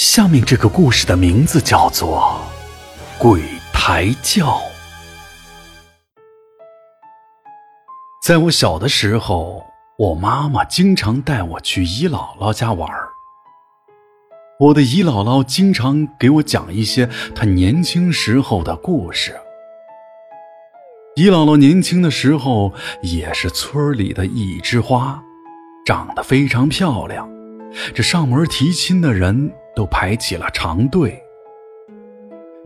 下面这个故事的名字叫做《鬼抬轿》。在我小的时候，我妈妈经常带我去姨姥姥家玩儿。我的姨姥姥经常给我讲一些她年轻时候的故事。姨姥姥年轻的时候也是村里的一枝花，长得非常漂亮。这上门提亲的人都排起了长队。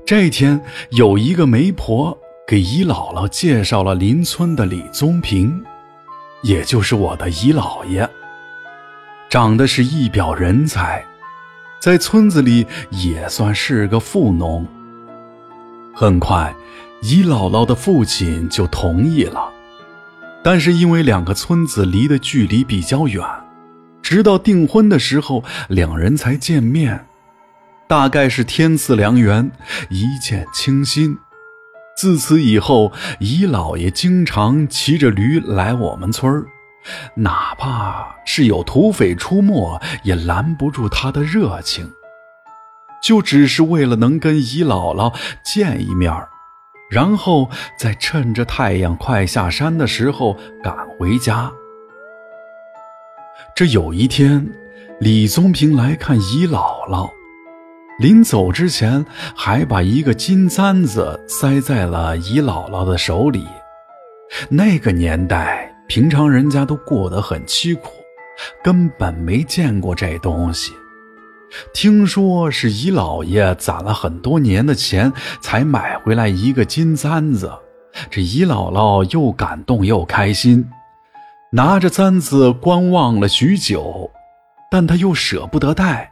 这天，有一个媒婆给姨姥姥介绍了邻村的李宗平，也就是我的姨姥爷，长得是一表人才。在村子里也算是个富农。很快，姨姥姥的父亲就同意了，但是因为两个村子离的距离比较远，直到订婚的时候，两人才见面。大概是天赐良缘，一见倾心。自此以后，姨姥爷经常骑着驴来我们村儿。哪怕是有土匪出没，也拦不住他的热情。就只是为了能跟姨姥姥见一面然后再趁着太阳快下山的时候赶回家。这有一天，李宗平来看姨姥姥，临走之前还把一个金簪子塞在了姨姥姥的手里。那个年代。平常人家都过得很凄苦，根本没见过这东西。听说是姨姥爷攒了很多年的钱才买回来一个金簪子，这姨姥姥又感动又开心，拿着簪子观望了许久，但他又舍不得戴，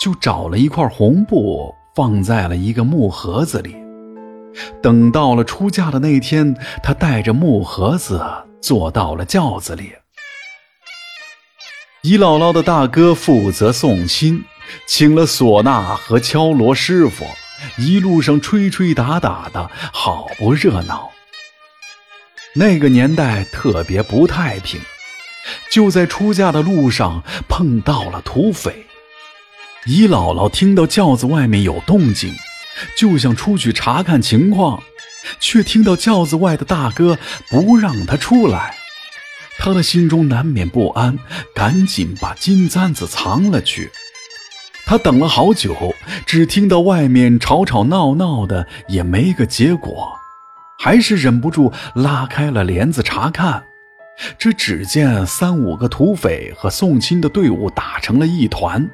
就找了一块红布放在了一个木盒子里。等到了出嫁的那天，他带着木盒子。坐到了轿子里，姨姥姥的大哥负责送亲，请了唢呐和敲锣师傅，一路上吹吹打打的，好不热闹。那个年代特别不太平，就在出嫁的路上碰到了土匪。姨姥姥听到轿子外面有动静，就想出去查看情况。却听到轿子外的大哥不让他出来，他的心中难免不安，赶紧把金簪子藏了去。他等了好久，只听到外面吵吵闹闹的，也没个结果，还是忍不住拉开了帘子查看。这只见三五个土匪和送亲的队伍打成了一团，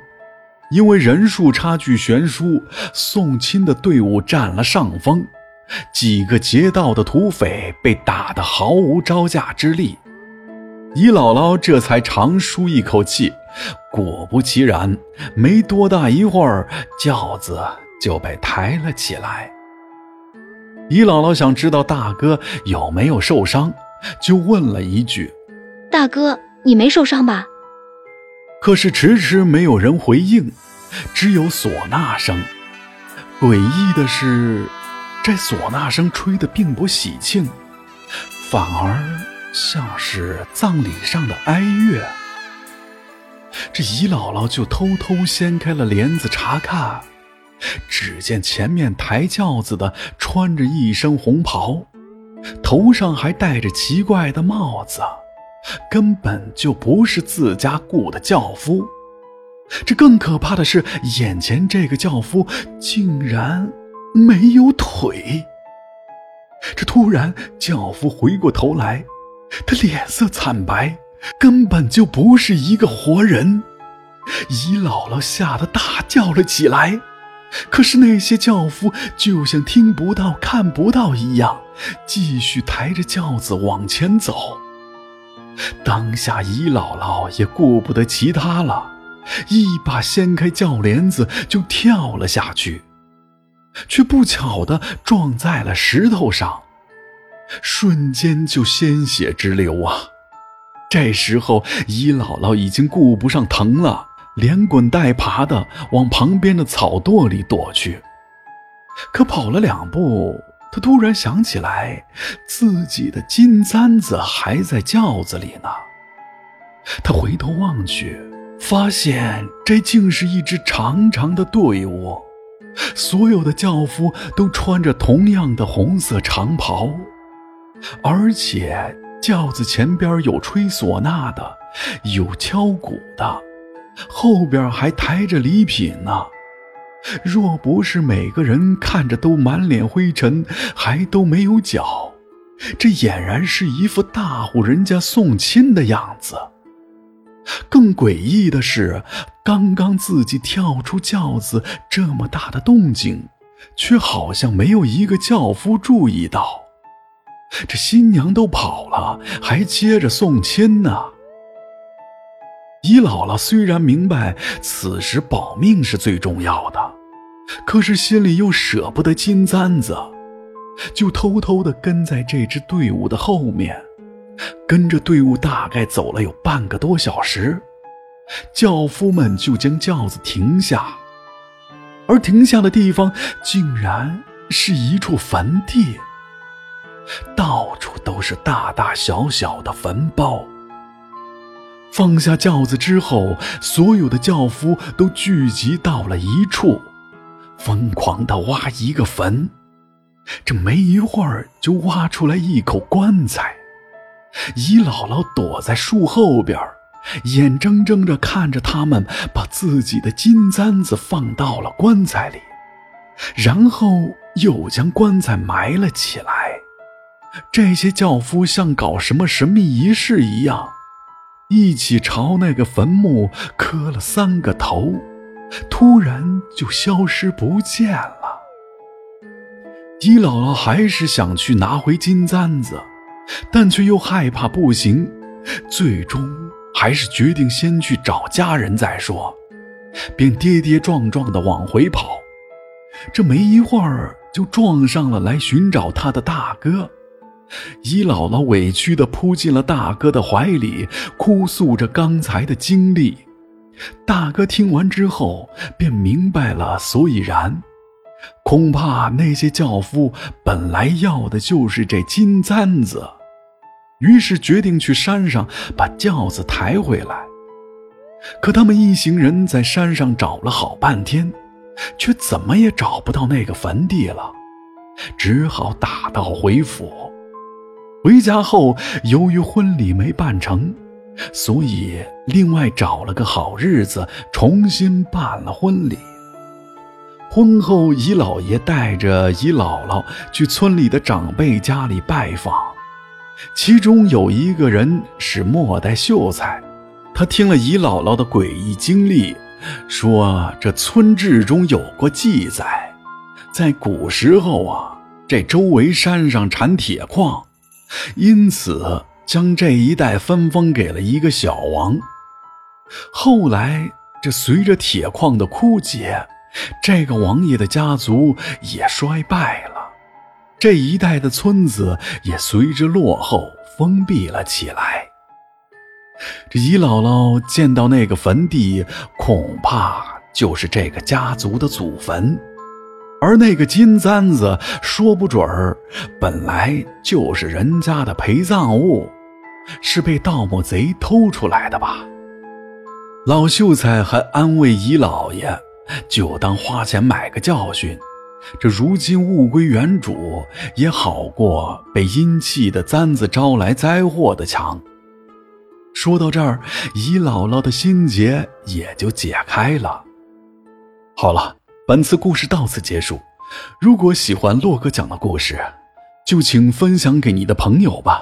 因为人数差距悬殊，送亲的队伍占了上风。几个劫道的土匪被打得毫无招架之力，姨姥姥这才长舒一口气。果不其然，没多大一会儿，轿子就被抬了起来。姨姥姥想知道大哥有没有受伤，就问了一句：“大哥，你没受伤吧？”可是迟迟没有人回应，只有唢呐声。诡异的是。这唢呐声吹得并不喜庆，反而像是葬礼上的哀乐。这姨姥姥就偷偷掀开了帘子查看，只见前面抬轿子的穿着一身红袍，头上还戴着奇怪的帽子，根本就不是自家雇的轿夫。这更可怕的是，眼前这个轿夫竟然……没有腿。这突然，轿夫回过头来，他脸色惨白，根本就不是一个活人。姨姥姥吓得大叫了起来，可是那些轿夫就像听不到、看不到一样，继续抬着轿子往前走。当下，姨姥姥也顾不得其他了，一把掀开轿帘子就跳了下去。却不巧的撞在了石头上，瞬间就鲜血直流啊！这时候，姨姥姥已经顾不上疼了，连滚带爬的往旁边的草垛里躲去。可跑了两步，他突然想起来，自己的金簪子还在轿子里呢。他回头望去，发现这竟是一支长长的队伍，所有的轿夫都穿着同样的红色长袍，而且轿子前边有吹唢呐的，有敲鼓的，后边还抬着礼品呢。若不是每个人看着都满脸灰尘，还都没有脚，这俨然是一副大户人家送亲的样子。更诡异的是，刚刚自己跳出轿子这么大的动静，却好像没有一个轿夫注意到。这新娘都跑了，还接着送亲呢。姨姥姥虽然明白此时保命是最重要的，可是心里又舍不得金簪子，就偷偷的跟在这支队伍的后面。跟着队伍大概走了有半个多小时，轿夫们就将轿子停下，而停下的地方竟然是一处坟地，到处都是大大小小的坟包。放下轿子之后，所有的轿夫都聚集到了一处，疯狂地挖一个坟。这没一会儿，就挖出来一口棺材。姨姥姥躲在树后边，眼睁睁地看着他们把自己的金簪子放到了棺材里，然后又将棺材埋了起来。这些轿夫像搞什么神秘仪式一样，一起朝那个坟墓磕了三个头，突然就消失不见了。姨姥姥还是想去拿回金簪子。但却又害怕不行，最终还是决定先去找家人再说，便跌跌撞撞地往回跑。这没一会儿就撞上了来寻找他的大哥。姨姥姥委屈地扑进了大哥的怀里，哭诉着刚才的经历。大哥听完之后便明白了所以然，恐怕那些轿夫本来要的就是这金簪子。于是决定去山上把轿子抬回来。可他们一行人在山上找了好半天，却怎么也找不到那个坟地了，只好打道回府。回家后，由于婚礼没办成，所以另外找了个好日子重新办了婚礼。婚后，姨姥爷带着姨姥姥去村里的长辈家里拜访。其中有一个人是末代秀才，他听了姨姥姥的诡异经历，说这村志中有过记载，在古时候啊，这周围山上产铁矿，因此将这一带分封给了一个小王。后来这随着铁矿的枯竭，这个王爷的家族也衰败了。这一带的村子也随之落后，封闭了起来。这姨姥姥见到那个坟地，恐怕就是这个家族的祖坟，而那个金簪子，说不准儿本来就是人家的陪葬物，是被盗墓贼偷出来的吧？老秀才还安慰姨姥爷，就当花钱买个教训。这如今物归原主，也好过被阴气的簪子招来灾祸的强。说到这儿，姨姥姥的心结也就解开了。好了，本次故事到此结束。如果喜欢洛哥讲的故事，就请分享给你的朋友吧。